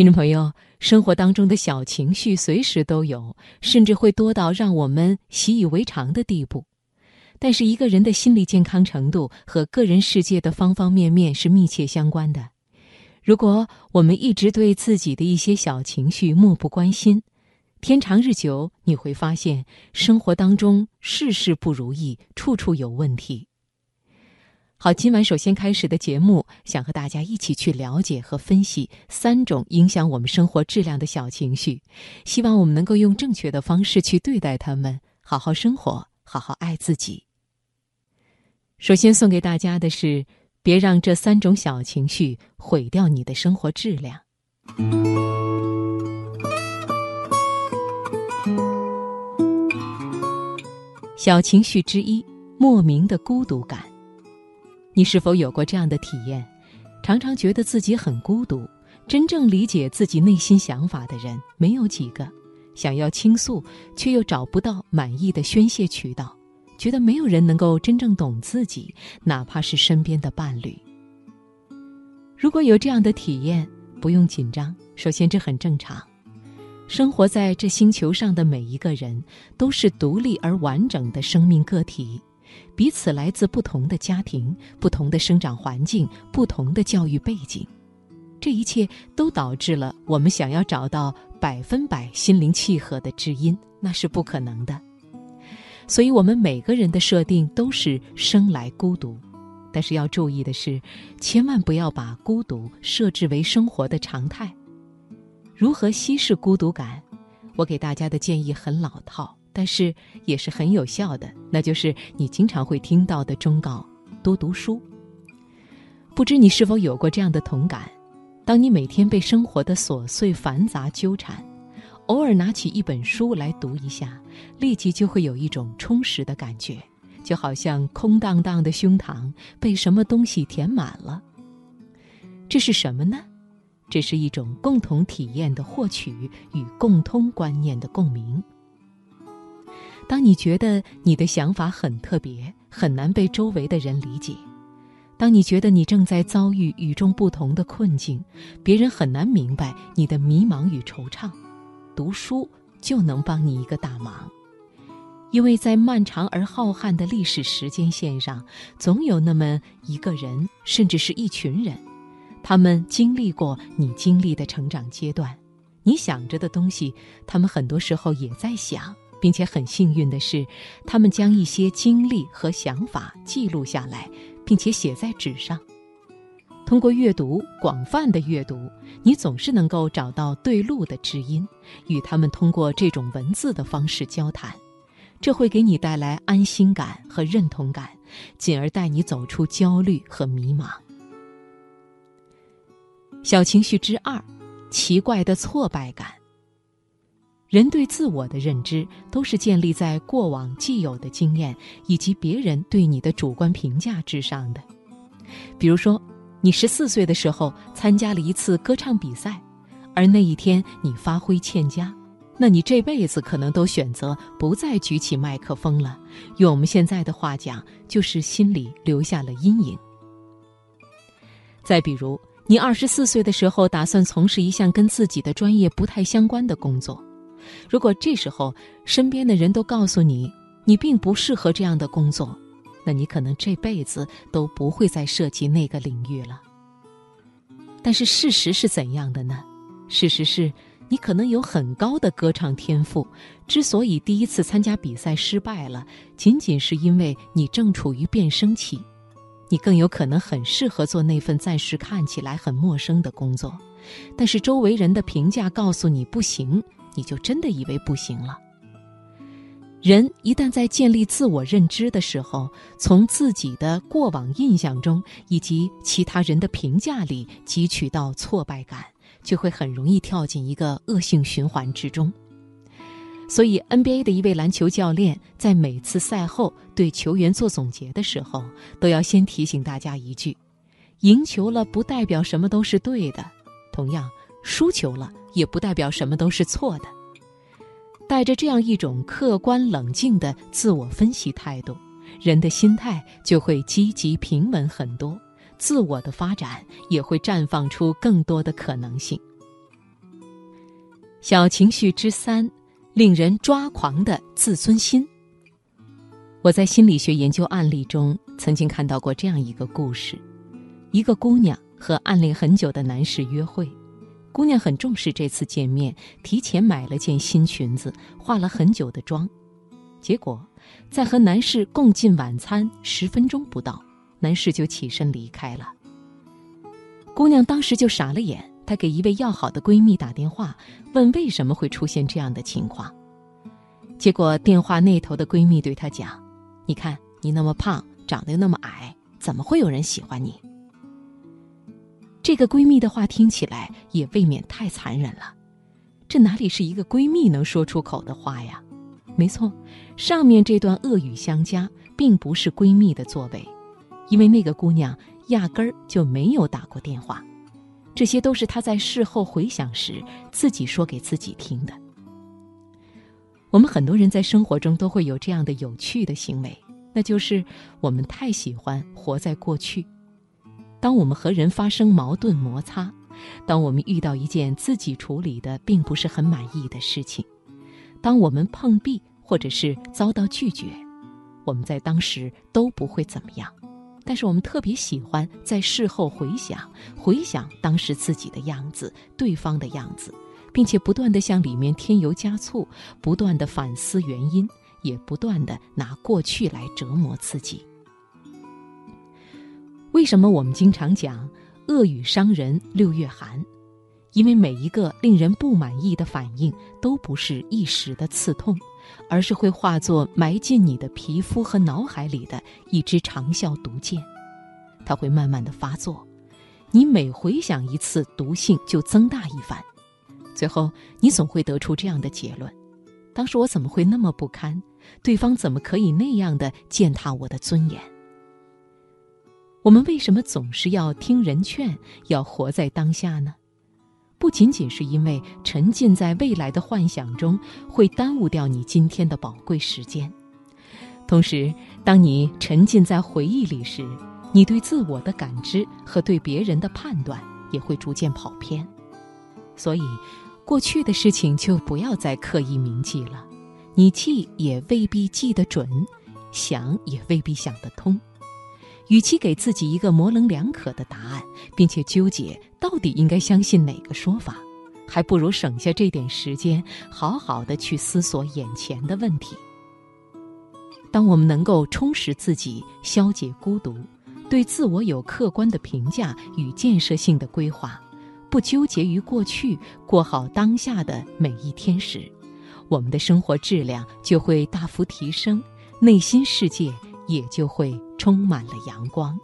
听众朋友，生活当中的小情绪随时都有，甚至会多到让我们习以为常的地步。但是，一个人的心理健康程度和个人世界的方方面面是密切相关的。如果我们一直对自己的一些小情绪漠不关心，天长日久，你会发现生活当中事事不如意，处处有问题。好，今晚首先开始的节目，想和大家一起去了解和分析三种影响我们生活质量的小情绪，希望我们能够用正确的方式去对待他们，好好生活，好好爱自己。首先送给大家的是，别让这三种小情绪毁掉你的生活质量。小情绪之一，莫名的孤独感。你是否有过这样的体验？常常觉得自己很孤独，真正理解自己内心想法的人没有几个，想要倾诉却又找不到满意的宣泄渠道，觉得没有人能够真正懂自己，哪怕是身边的伴侣。如果有这样的体验，不用紧张，首先这很正常。生活在这星球上的每一个人都是独立而完整的生命个体。彼此来自不同的家庭、不同的生长环境、不同的教育背景，这一切都导致了我们想要找到百分百心灵契合的知音，那是不可能的。所以，我们每个人的设定都是生来孤独，但是要注意的是，千万不要把孤独设置为生活的常态。如何稀释孤独感？我给大家的建议很老套。但是也是很有效的，那就是你经常会听到的忠告：多读书。不知你是否有过这样的同感？当你每天被生活的琐碎繁杂纠缠，偶尔拿起一本书来读一下，立即就会有一种充实的感觉，就好像空荡荡的胸膛被什么东西填满了。这是什么呢？这是一种共同体验的获取与共通观念的共鸣。当你觉得你的想法很特别，很难被周围的人理解；当你觉得你正在遭遇与众不同的困境，别人很难明白你的迷茫与惆怅，读书就能帮你一个大忙。因为在漫长而浩瀚的历史时间线上，总有那么一个人，甚至是一群人，他们经历过你经历的成长阶段，你想着的东西，他们很多时候也在想。并且很幸运的是，他们将一些经历和想法记录下来，并且写在纸上。通过阅读，广泛的阅读，你总是能够找到对路的知音，与他们通过这种文字的方式交谈，这会给你带来安心感和认同感，进而带你走出焦虑和迷茫。小情绪之二，奇怪的挫败感。人对自我的认知都是建立在过往既有的经验以及别人对你的主观评价之上的。比如说，你十四岁的时候参加了一次歌唱比赛，而那一天你发挥欠佳，那你这辈子可能都选择不再举起麦克风了。用我们现在的话讲，就是心里留下了阴影。再比如，你二十四岁的时候打算从事一项跟自己的专业不太相关的工作。如果这时候身边的人都告诉你你并不适合这样的工作，那你可能这辈子都不会再涉及那个领域了。但是事实是怎样的呢？事实是你可能有很高的歌唱天赋，之所以第一次参加比赛失败了，仅仅是因为你正处于变声期。你更有可能很适合做那份暂时看起来很陌生的工作，但是周围人的评价告诉你不行。你就真的以为不行了？人一旦在建立自我认知的时候，从自己的过往印象中以及其他人的评价里汲取到挫败感，就会很容易跳进一个恶性循环之中。所以，NBA 的一位篮球教练在每次赛后对球员做总结的时候，都要先提醒大家一句：赢球了不代表什么都是对的，同样。输球了，也不代表什么都是错的。带着这样一种客观冷静的自我分析态度，人的心态就会积极平稳很多，自我的发展也会绽放出更多的可能性。小情绪之三，令人抓狂的自尊心。我在心理学研究案例中曾经看到过这样一个故事：一个姑娘和暗恋很久的男士约会，姑娘很重视这次见面，提前买了件新裙子，化了很久的妆。结果，在和男士共进晚餐十分钟不到，男士就起身离开了。姑娘当时就傻了眼。她给一位要好的闺蜜打电话，问为什么会出现这样的情况。结果电话那头的闺蜜对她讲：“你看你那么胖，长得又那么矮，怎么会有人喜欢你？”这个闺蜜的话听起来也未免太残忍了。这哪里是一个闺蜜能说出口的话呀？没错，上面这段恶语相加，并不是闺蜜的作为，因为那个姑娘压根儿就没有打过电话。这些都是他在事后回想时自己说给自己听的。我们很多人在生活中都会有这样的有趣的行为，那就是我们太喜欢活在过去。当我们和人发生矛盾摩擦，当我们遇到一件自己处理的并不是很满意的事情，当我们碰壁或者是遭到拒绝，我们在当时都不会怎么样。但是我们特别喜欢在事后回想，回想当时自己的样子、对方的样子，并且不断的向里面添油加醋，不断的反思原因，也不断的拿过去来折磨自己。为什么我们经常讲“恶语伤人六月寒”？因为每一个令人不满意的反应都不是一时的刺痛。而是会化作埋进你的皮肤和脑海里的一支长效毒箭，它会慢慢的发作，你每回想一次，毒性就增大一番，最后你总会得出这样的结论：当时我怎么会那么不堪？对方怎么可以那样的践踏我的尊严？我们为什么总是要听人劝，要活在当下呢？不仅仅是因为沉浸在未来的幻想中会耽误掉你今天的宝贵时间，同时，当你沉浸在回忆里时，你对自我的感知和对别人的判断也会逐渐跑偏。所以，过去的事情就不要再刻意铭记了，你记也未必记得准，想也未必想得通。与其给自己一个模棱两可的答案，并且纠结到底应该相信哪个说法，还不如省下这点时间，好好的去思索眼前的问题。当我们能够充实自己，消解孤独，对自我有客观的评价与建设性的规划，不纠结于过去，过好当下的每一天时，我们的生活质量就会大幅提升，内心世界。也就会充满了阳光。